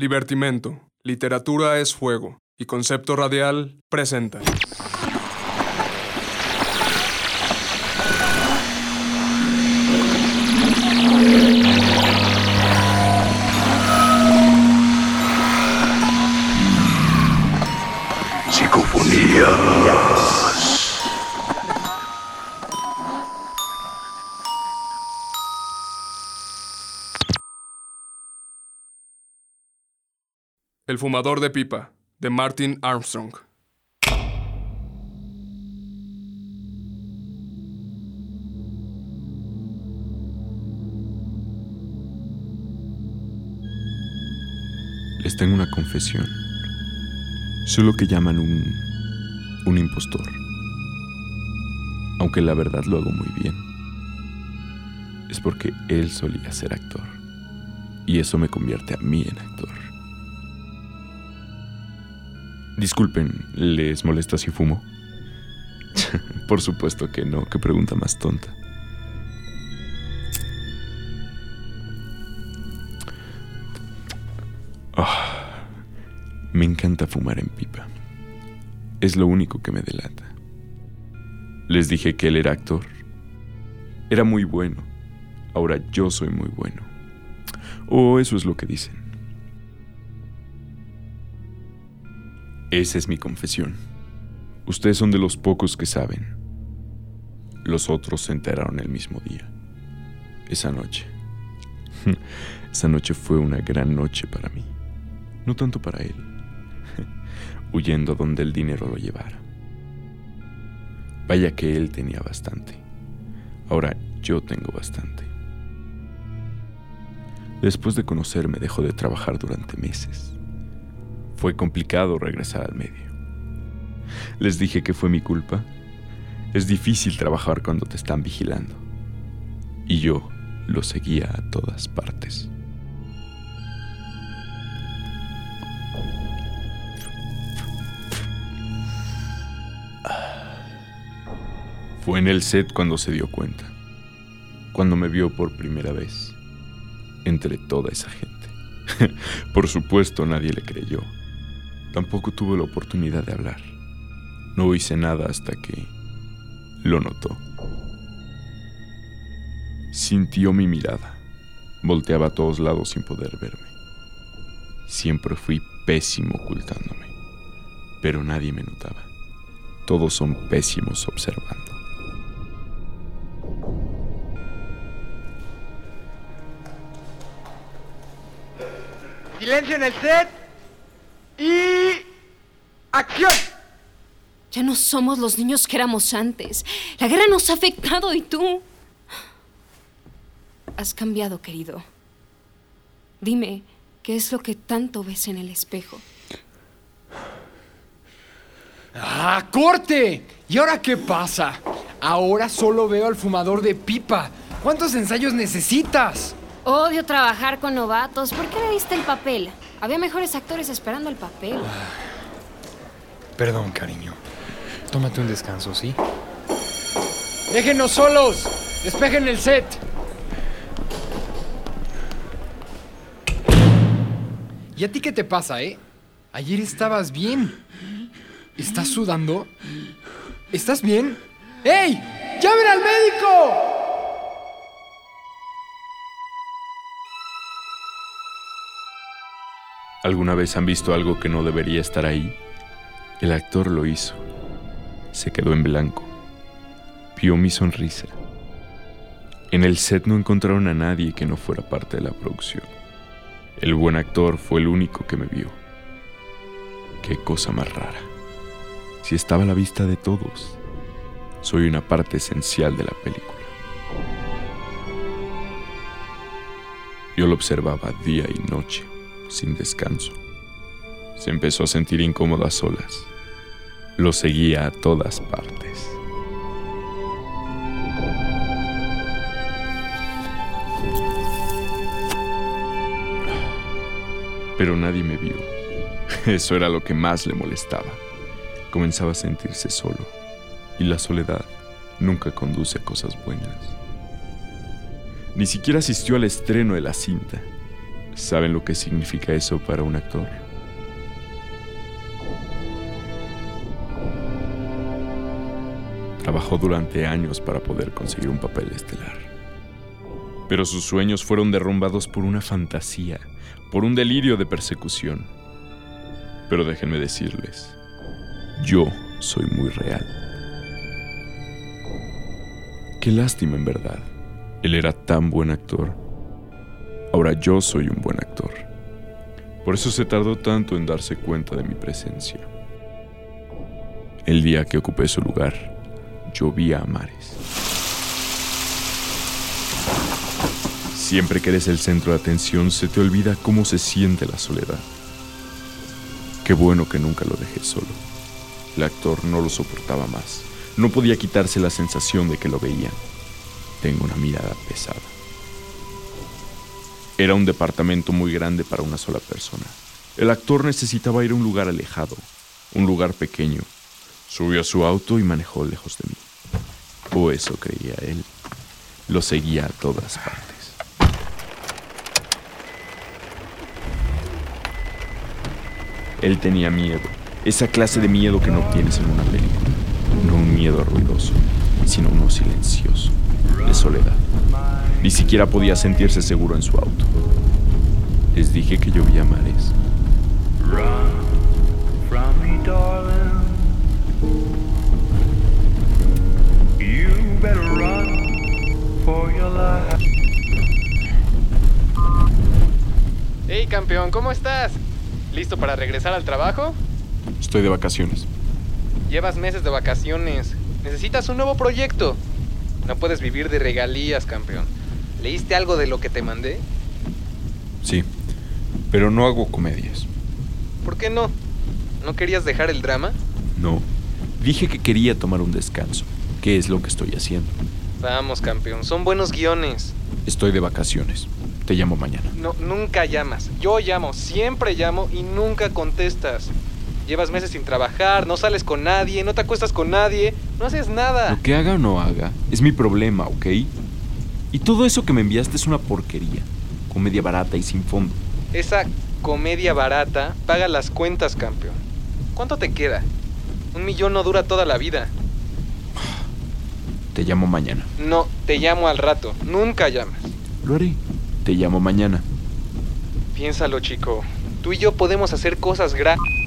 Libertimento, Literatura es Fuego y Concepto Radial presenta. Psicofonías. El fumador de pipa, de Martin Armstrong. Les tengo una confesión. Soy lo que llaman un. un impostor. Aunque la verdad lo hago muy bien. Es porque él solía ser actor. Y eso me convierte a mí en actor. Disculpen, ¿les molesta si fumo? Por supuesto que no, qué pregunta más tonta. Ah, me encanta fumar en pipa. Es lo único que me delata. Les dije que él era actor. Era muy bueno. Ahora yo soy muy bueno. O eso es lo que dicen. Esa es mi confesión. Ustedes son de los pocos que saben. Los otros se enteraron el mismo día. Esa noche. Esa noche fue una gran noche para mí. No tanto para él. Huyendo donde el dinero lo llevara. Vaya que él tenía bastante. Ahora yo tengo bastante. Después de conocerme dejó de trabajar durante meses. Fue complicado regresar al medio. Les dije que fue mi culpa. Es difícil trabajar cuando te están vigilando. Y yo lo seguía a todas partes. Fue en el set cuando se dio cuenta. Cuando me vio por primera vez. Entre toda esa gente. por supuesto nadie le creyó. Tampoco tuve la oportunidad de hablar. No hice nada hasta que lo notó. Sintió mi mirada. Volteaba a todos lados sin poder verme. Siempre fui pésimo ocultándome, pero nadie me notaba. Todos son pésimos observando. Silencio en el set. Y... ¡Acción! Ya no somos los niños que éramos antes. La guerra nos ha afectado y tú... Has cambiado, querido. Dime, ¿qué es lo que tanto ves en el espejo? ¡Ah, corte! ¿Y ahora qué pasa? Ahora solo veo al fumador de pipa. ¿Cuántos ensayos necesitas? Odio trabajar con novatos. ¿Por qué le diste el papel? Había mejores actores esperando el papel. Perdón, cariño. Tómate un descanso, ¿sí? ¡Déjenos solos! ¡Despejen el set! ¿Y a ti qué te pasa, eh? Ayer estabas bien. ¿Estás sudando? ¿Estás bien? ¡Ey! ¡Llamen al médico! ¿Alguna vez han visto algo que no debería estar ahí? El actor lo hizo. Se quedó en blanco. Vio mi sonrisa. En el set no encontraron a nadie que no fuera parte de la producción. El buen actor fue el único que me vio. Qué cosa más rara. Si estaba a la vista de todos, soy una parte esencial de la película. Yo lo observaba día y noche sin descanso. Se empezó a sentir incómodo a solas. Lo seguía a todas partes. Pero nadie me vio. Eso era lo que más le molestaba. Comenzaba a sentirse solo. Y la soledad nunca conduce a cosas buenas. Ni siquiera asistió al estreno de la cinta ¿Saben lo que significa eso para un actor? Trabajó durante años para poder conseguir un papel estelar. Pero sus sueños fueron derrumbados por una fantasía, por un delirio de persecución. Pero déjenme decirles, yo soy muy real. Qué lástima en verdad. Él era tan buen actor. Ahora yo soy un buen actor. Por eso se tardó tanto en darse cuenta de mi presencia. El día que ocupé su lugar, vi a Mares. Siempre que eres el centro de atención, se te olvida cómo se siente la soledad. Qué bueno que nunca lo dejé solo. El actor no lo soportaba más. No podía quitarse la sensación de que lo veían. Tengo una mirada pesada. Era un departamento muy grande para una sola persona. El actor necesitaba ir a un lugar alejado, un lugar pequeño. Subió a su auto y manejó lejos de mí. O eso creía él. Lo seguía a todas partes. Él tenía miedo, esa clase de miedo que no obtienes en una película. No un miedo ruidoso, sino uno silencioso, de soledad. Ni siquiera podía sentirse seguro en su auto. Les dije que llovía mares. Hey campeón, ¿cómo estás? ¿Listo para regresar al trabajo? Estoy de vacaciones. Llevas meses de vacaciones. Necesitas un nuevo proyecto. No puedes vivir de regalías, campeón. ¿Leíste algo de lo que te mandé? Sí, pero no hago comedias. ¿Por qué no? ¿No querías dejar el drama? No. Dije que quería tomar un descanso. ¿Qué es lo que estoy haciendo? Vamos, campeón. Son buenos guiones. Estoy de vacaciones. Te llamo mañana. No, nunca llamas. Yo llamo, siempre llamo y nunca contestas. Llevas meses sin trabajar, no sales con nadie, no te acuestas con nadie, no haces nada. Lo que haga o no haga es mi problema, ¿ok? Y todo eso que me enviaste es una porquería. Comedia barata y sin fondo. Esa comedia barata paga las cuentas, campeón. ¿Cuánto te queda? Un millón no dura toda la vida. Te llamo mañana. No, te llamo al rato. Nunca llamas. Lo haré. Te llamo mañana. Piénsalo, chico. Tú y yo podemos hacer cosas grandes.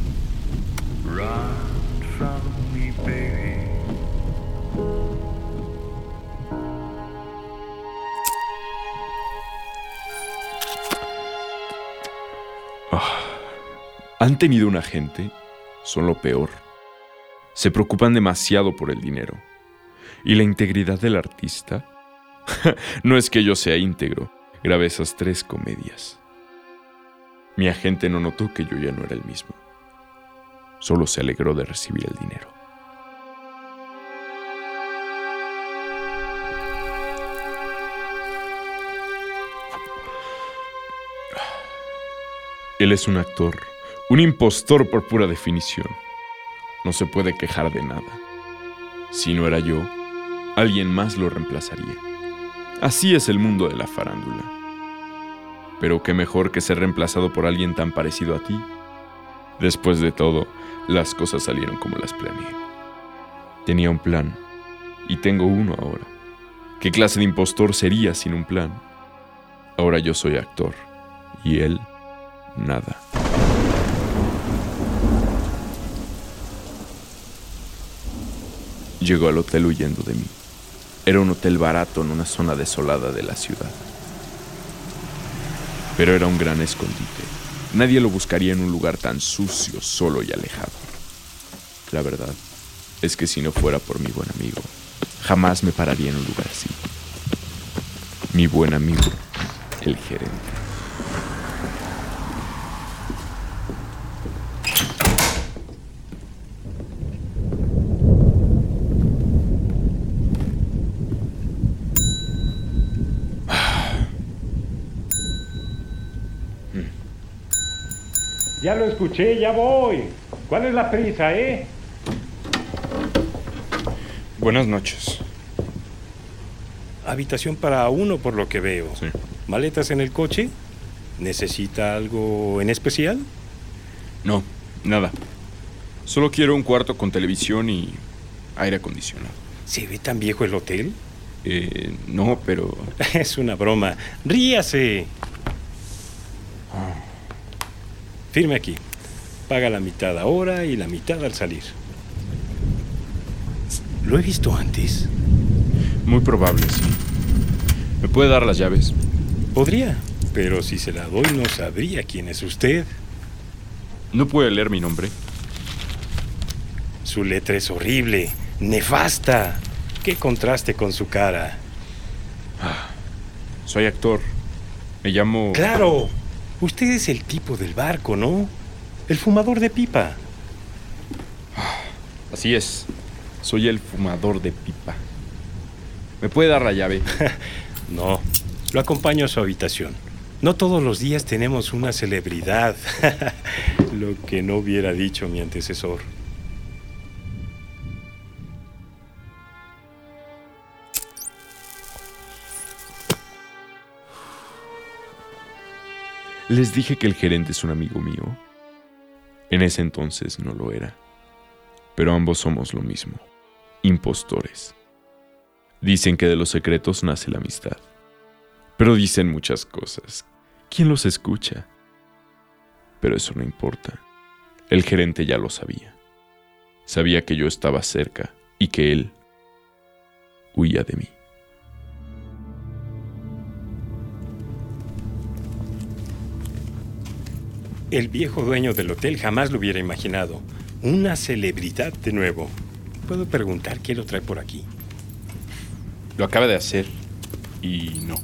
¿Han tenido un agente? Son lo peor. Se preocupan demasiado por el dinero. ¿Y la integridad del artista? no es que yo sea íntegro. Grabé esas tres comedias. Mi agente no notó que yo ya no era el mismo. Solo se alegró de recibir el dinero. Él es un actor, un impostor por pura definición. No se puede quejar de nada. Si no era yo, alguien más lo reemplazaría. Así es el mundo de la farándula. Pero qué mejor que ser reemplazado por alguien tan parecido a ti. Después de todo, las cosas salieron como las planeé. Tenía un plan, y tengo uno ahora. ¿Qué clase de impostor sería sin un plan? Ahora yo soy actor, y él, nada. Llegó al hotel huyendo de mí. Era un hotel barato en una zona desolada de la ciudad. Pero era un gran escondite. Nadie lo buscaría en un lugar tan sucio, solo y alejado. La verdad es que si no fuera por mi buen amigo, jamás me pararía en un lugar así. Mi buen amigo, el gerente. Ya lo escuché, ya voy. ¿Cuál es la prisa, eh? Buenas noches. Habitación para uno por lo que veo. Sí. ¿Maletas en el coche? ¿Necesita algo en especial? No, nada. Solo quiero un cuarto con televisión y aire acondicionado. ¿Se ve tan viejo el hotel? Eh, no, pero... Es una broma. Ríase. Firme aquí. Paga la mitad ahora y la mitad al salir. ¿Lo he visto antes? Muy probable, sí. ¿Me puede dar las llaves? Podría, pero si se la doy no sabría quién es usted. ¿No puede leer mi nombre? Su letra es horrible, nefasta. Qué contraste con su cara. Soy actor. Me llamo... Claro, usted es el tipo del barco, ¿no? El fumador de pipa. Así es. Soy el fumador de pipa. ¿Me puede dar la llave? No, lo acompaño a su habitación. No todos los días tenemos una celebridad. lo que no hubiera dicho mi antecesor. Les dije que el gerente es un amigo mío. En ese entonces no lo era. Pero ambos somos lo mismo. Impostores. Dicen que de los secretos nace la amistad. Pero dicen muchas cosas. ¿Quién los escucha? Pero eso no importa. El gerente ya lo sabía. Sabía que yo estaba cerca y que él huía de mí. El viejo dueño del hotel jamás lo hubiera imaginado. Una celebridad de nuevo. Puedo preguntar quién lo trae por aquí. Lo acaba de hacer y no.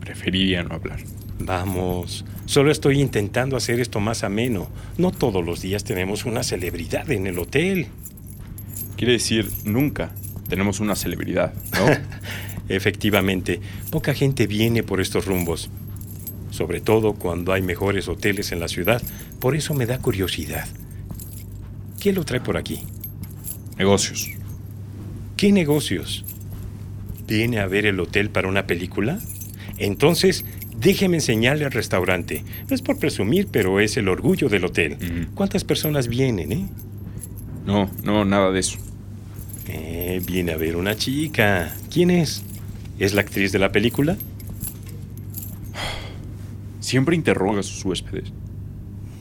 Preferiría no hablar. Vamos, solo estoy intentando hacer esto más ameno. No todos los días tenemos una celebridad en el hotel. Quiere decir, nunca tenemos una celebridad, ¿no? Efectivamente, poca gente viene por estos rumbos. Sobre todo cuando hay mejores hoteles en la ciudad. Por eso me da curiosidad. ¿Quién lo trae por aquí? Negocios. ¿Qué negocios? ¿Viene a ver el hotel para una película? Entonces, déjeme enseñarle al restaurante. No es por presumir, pero es el orgullo del hotel. ¿Cuántas personas vienen, eh? No, no, nada de eso. Eh, viene a ver una chica. ¿Quién es? ¿Es la actriz de la película? Siempre interroga a sus huéspedes.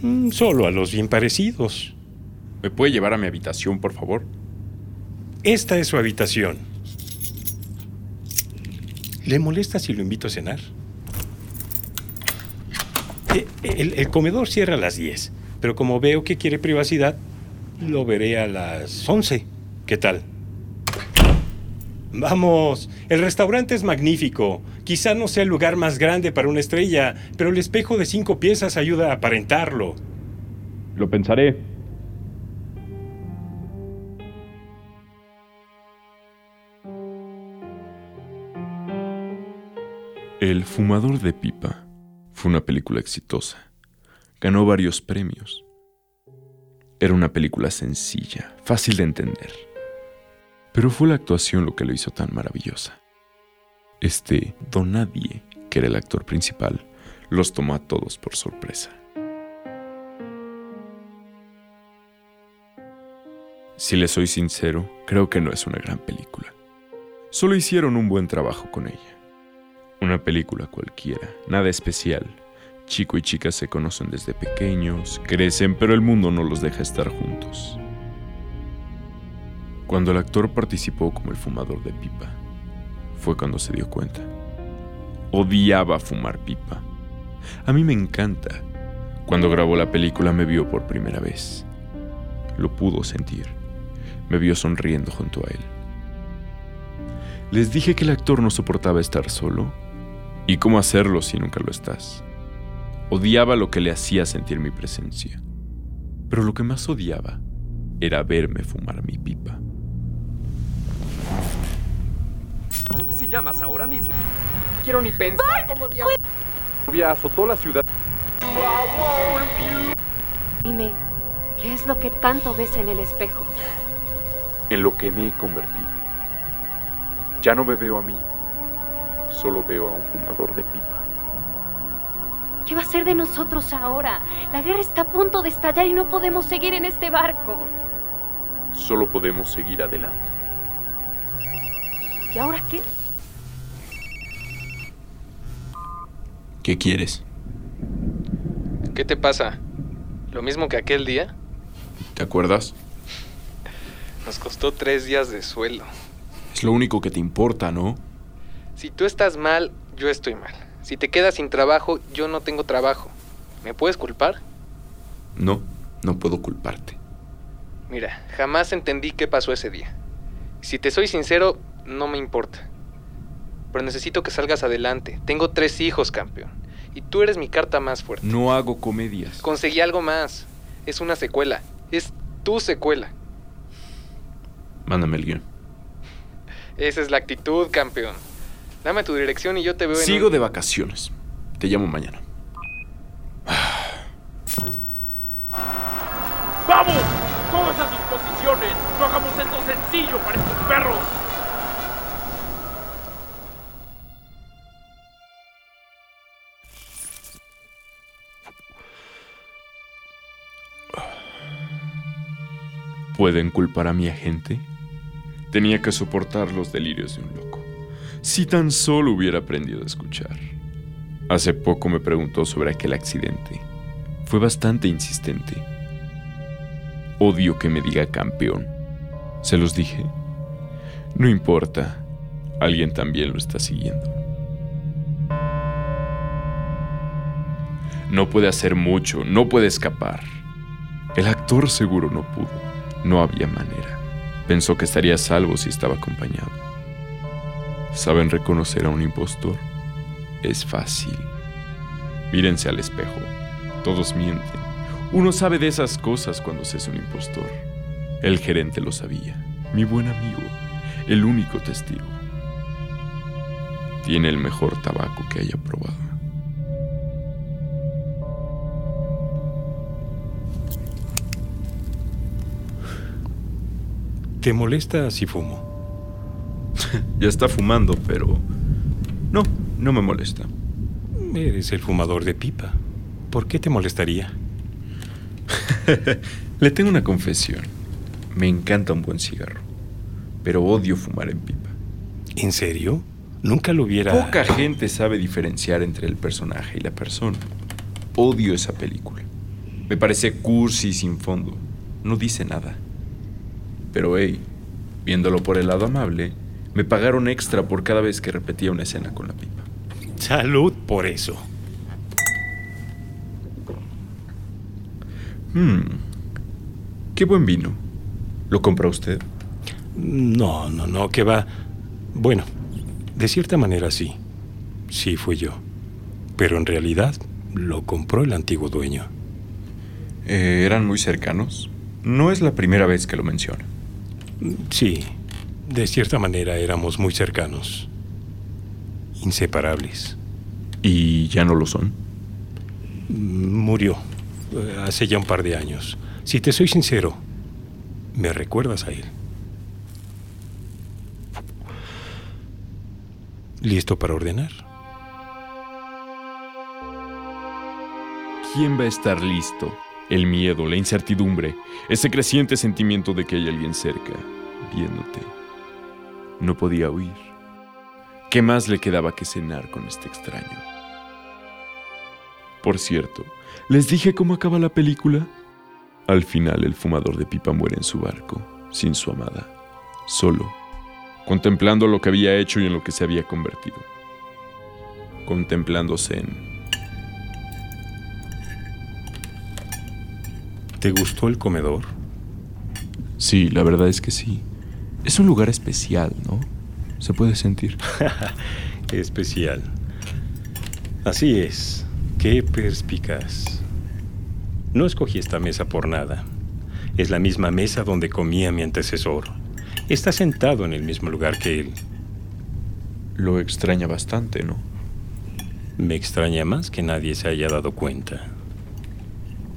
Mm, solo a los bien parecidos. ¿Me puede llevar a mi habitación, por favor? Esta es su habitación. ¿Le molesta si lo invito a cenar? Eh, El, el comedor cierra a las 10, pero como veo que quiere privacidad, lo veré a las 11. ¿Qué tal? Vamos, el restaurante es magnífico. Quizá no sea el lugar más grande para una estrella, pero el espejo de cinco piezas ayuda a aparentarlo. Lo pensaré. El fumador de pipa fue una película exitosa. Ganó varios premios. Era una película sencilla, fácil de entender. Pero fue la actuación lo que lo hizo tan maravillosa. Este Don Nadie, que era el actor principal, los tomó a todos por sorpresa. Si le soy sincero, creo que no es una gran película. Solo hicieron un buen trabajo con ella. Una película cualquiera, nada especial. Chico y chica se conocen desde pequeños, crecen, pero el mundo no los deja estar juntos. Cuando el actor participó como el fumador de pipa, fue cuando se dio cuenta. Odiaba fumar pipa. A mí me encanta. Cuando grabó la película me vio por primera vez. Lo pudo sentir. Me vio sonriendo junto a él. Les dije que el actor no soportaba estar solo. ¿Y cómo hacerlo si nunca lo estás? Odiaba lo que le hacía sentir mi presencia. Pero lo que más odiaba era verme fumar mi pipa. Si llamas ahora mismo. Quiero ni pensar cómo diablos. Lluvia azotó la ciudad. Dime, ¿qué es lo que tanto ves en el espejo? En lo que me he convertido. Ya no me veo a mí, solo veo a un fumador de pipa. ¿Qué va a ser de nosotros ahora? La guerra está a punto de estallar y no podemos seguir en este barco. Solo podemos seguir adelante. ¿Y ahora qué? ¿Qué quieres? ¿Qué te pasa? ¿Lo mismo que aquel día? ¿Te acuerdas? Nos costó tres días de sueldo. Es lo único que te importa, ¿no? Si tú estás mal, yo estoy mal. Si te quedas sin trabajo, yo no tengo trabajo. ¿Me puedes culpar? No, no puedo culparte. Mira, jamás entendí qué pasó ese día. Si te soy sincero, no me importa. Pero necesito que salgas adelante. Tengo tres hijos, campeón. Y tú eres mi carta más fuerte. No hago comedias. Conseguí algo más. Es una secuela. Es tu secuela. Mándame el guion. Esa es la actitud, campeón. Dame tu dirección y yo te veo en Sigo un- de vacaciones. Te llamo mañana. ¡Vamos! ¡Todos a sus posiciones! ¡No hagamos esto sencillo para estos perros! ¿Pueden culpar a mi agente? Tenía que soportar los delirios de un loco. Si tan solo hubiera aprendido a escuchar. Hace poco me preguntó sobre aquel accidente. Fue bastante insistente. Odio que me diga campeón. Se los dije. No importa. Alguien también lo está siguiendo. No puede hacer mucho, no puede escapar. El actor seguro no pudo. No había manera. Pensó que estaría salvo si estaba acompañado. ¿Saben reconocer a un impostor? Es fácil. Mírense al espejo. Todos mienten. Uno sabe de esas cosas cuando se es un impostor. El gerente lo sabía. Mi buen amigo. El único testigo. Tiene el mejor tabaco que haya probado. ¿Te molesta si fumo? Ya está fumando, pero... No, no me molesta. Eres el fumador de pipa. ¿Por qué te molestaría? Le tengo una confesión. Me encanta un buen cigarro, pero odio fumar en pipa. ¿En serio? Nunca lo hubiera... Poca gente sabe diferenciar entre el personaje y la persona. Odio esa película. Me parece cursi y sin fondo. No dice nada. Pero hey, viéndolo por el lado amable, me pagaron extra por cada vez que repetía una escena con la pipa. Salud por eso. Hmm. Qué buen vino. ¿Lo compra usted? No, no, no, que va. Bueno, de cierta manera sí. Sí fui yo. Pero en realidad lo compró el antiguo dueño. Eh, ¿Eran muy cercanos? No es la primera vez que lo menciona. Sí, de cierta manera éramos muy cercanos. Inseparables. ¿Y ya no lo son? Murió eh, hace ya un par de años. Si te soy sincero, me recuerdas a él. ¿Listo para ordenar? ¿Quién va a estar listo? El miedo, la incertidumbre, ese creciente sentimiento de que hay alguien cerca, viéndote. No podía huir. ¿Qué más le quedaba que cenar con este extraño? Por cierto, ¿les dije cómo acaba la película? Al final el fumador de pipa muere en su barco, sin su amada, solo, contemplando lo que había hecho y en lo que se había convertido. Contemplándose en ¿Te gustó el comedor? Sí, la verdad es que sí. Es un lugar especial, ¿no? Se puede sentir. Especial. Así es. Qué perspicaz. No escogí esta mesa por nada. Es la misma mesa donde comía mi antecesor. Está sentado en el mismo lugar que él. Lo extraña bastante, ¿no? Me extraña más que nadie se haya dado cuenta.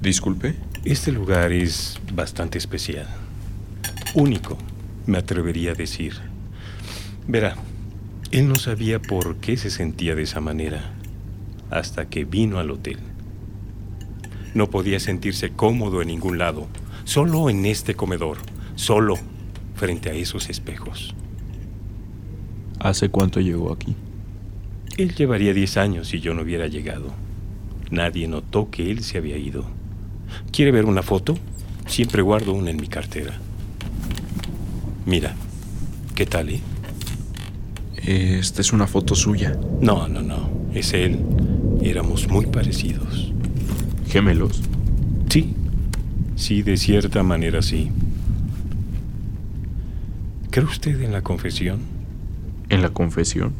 Disculpe. Este lugar es bastante especial. Único, me atrevería a decir. Verá, él no sabía por qué se sentía de esa manera hasta que vino al hotel. No podía sentirse cómodo en ningún lado, solo en este comedor, solo frente a esos espejos. ¿Hace cuánto llegó aquí? Él llevaría 10 años si yo no hubiera llegado. Nadie notó que él se había ido. ¿Quiere ver una foto? Siempre guardo una en mi cartera. Mira, ¿qué tal, eh? Esta es una foto suya. No, no, no. Es él. Éramos muy parecidos. ¿Gemelos? Sí. Sí, de cierta manera sí. ¿Cree usted en la confesión? ¿En la confesión?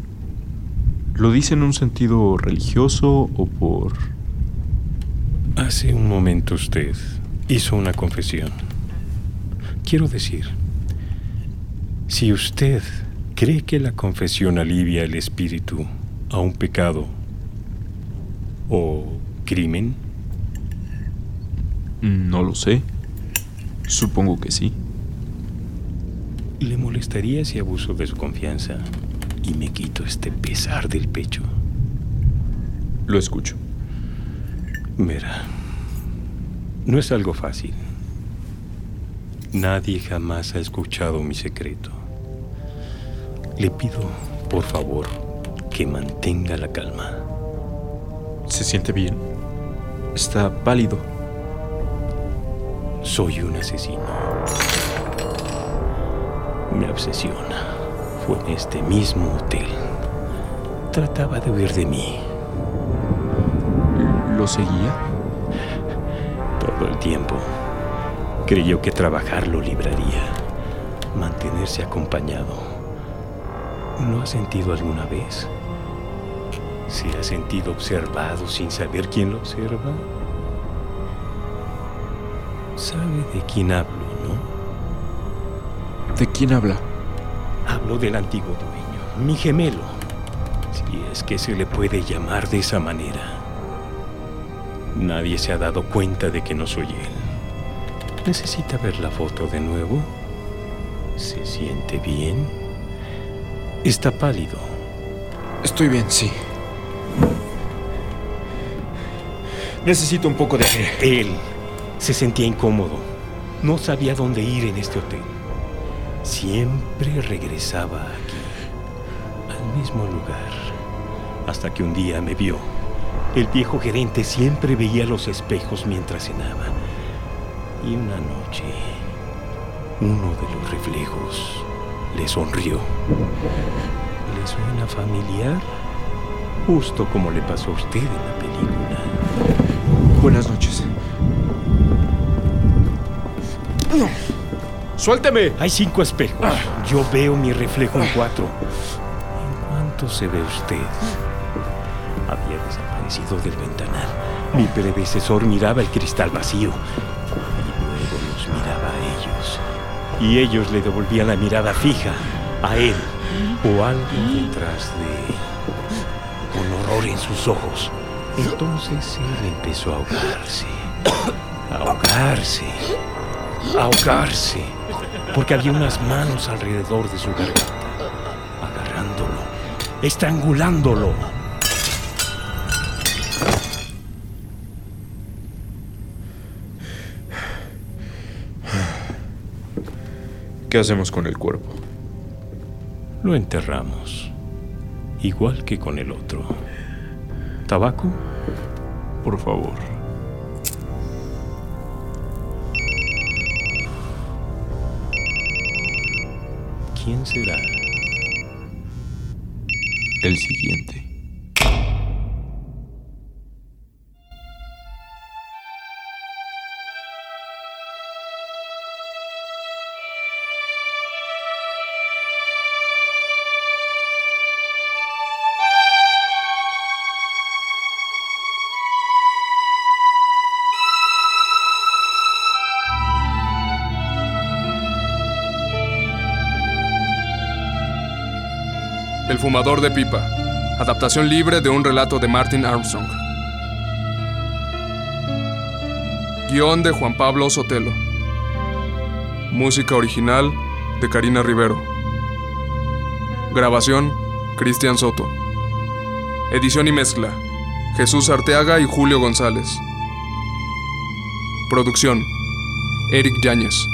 ¿Lo dice en un sentido religioso o por... Hace un momento usted hizo una confesión. Quiero decir, si usted cree que la confesión alivia el espíritu a un pecado o crimen, No lo sé. Supongo que sí. ¿le molestaría si abuso de su confianza y me quito este pesar del pecho? Lo escucho. Mira, no es algo fácil. Nadie jamás ha escuchado mi secreto. Le pido, por favor, que mantenga la calma. ¿Se siente bien? Está pálido. Soy un asesino. Me obsesiona. Fue en este mismo hotel. Trataba de huir de mí ¿Lo seguía? todo el tiempo. Creyó que trabajar lo libraría. Mantenerse acompañado. ¿Lo ha sentido alguna vez? ¿Se ha sentido observado sin saber quién lo observa? Sabe de quién hablo, ¿no? ¿De quién habla? Hablo del antiguo dueño, mi gemelo. Si es que se le puede llamar de esa manera. Nadie se ha dado cuenta de que no soy él. ¿Necesita ver la foto de nuevo? ¿Se siente bien? Está pálido. Estoy bien, sí. Necesito un poco de aire. Él se sentía incómodo. No sabía dónde ir en este hotel. Siempre regresaba aquí, al mismo lugar, hasta que un día me vio. El viejo gerente siempre veía los espejos mientras cenaba. Y una noche, uno de los reflejos le sonrió. ¿Le suena familiar? Justo como le pasó a usted en la película. Buenas noches. ¡Suélteme! Hay cinco espejos. Yo veo mi reflejo en cuatro. ¿En cuánto se ve usted? Del ventanal. Mi predecesor miraba el cristal vacío. Y luego los miraba a ellos. Y ellos le devolvían la mirada fija a él. O algo detrás de él. Con horror en sus ojos. Entonces él empezó a ahogarse. A ahogarse. A ahogarse. Porque había unas manos alrededor de su garganta. Agarrándolo. Estrangulándolo. ¿Qué hacemos con el cuerpo? Lo enterramos. Igual que con el otro. ¿Tabaco? Por favor. ¿Quién será? El siguiente. Fumador de pipa. Adaptación libre de un relato de Martin Armstrong. Guión de Juan Pablo Sotelo. Música original de Karina Rivero. Grabación Cristian Soto. Edición y mezcla Jesús Arteaga y Julio González. Producción. Eric Yáñez.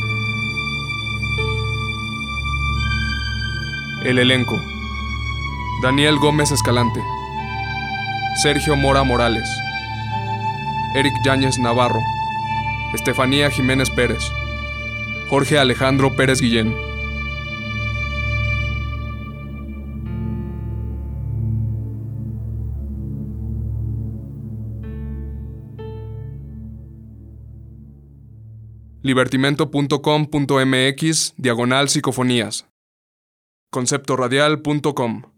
El elenco. Daniel Gómez Escalante. Sergio Mora Morales. Eric Yáñez Navarro. Estefanía Jiménez Pérez. Jorge Alejandro Pérez Guillén. libertimento.com.mx diagonal psicofonías. conceptoradial.com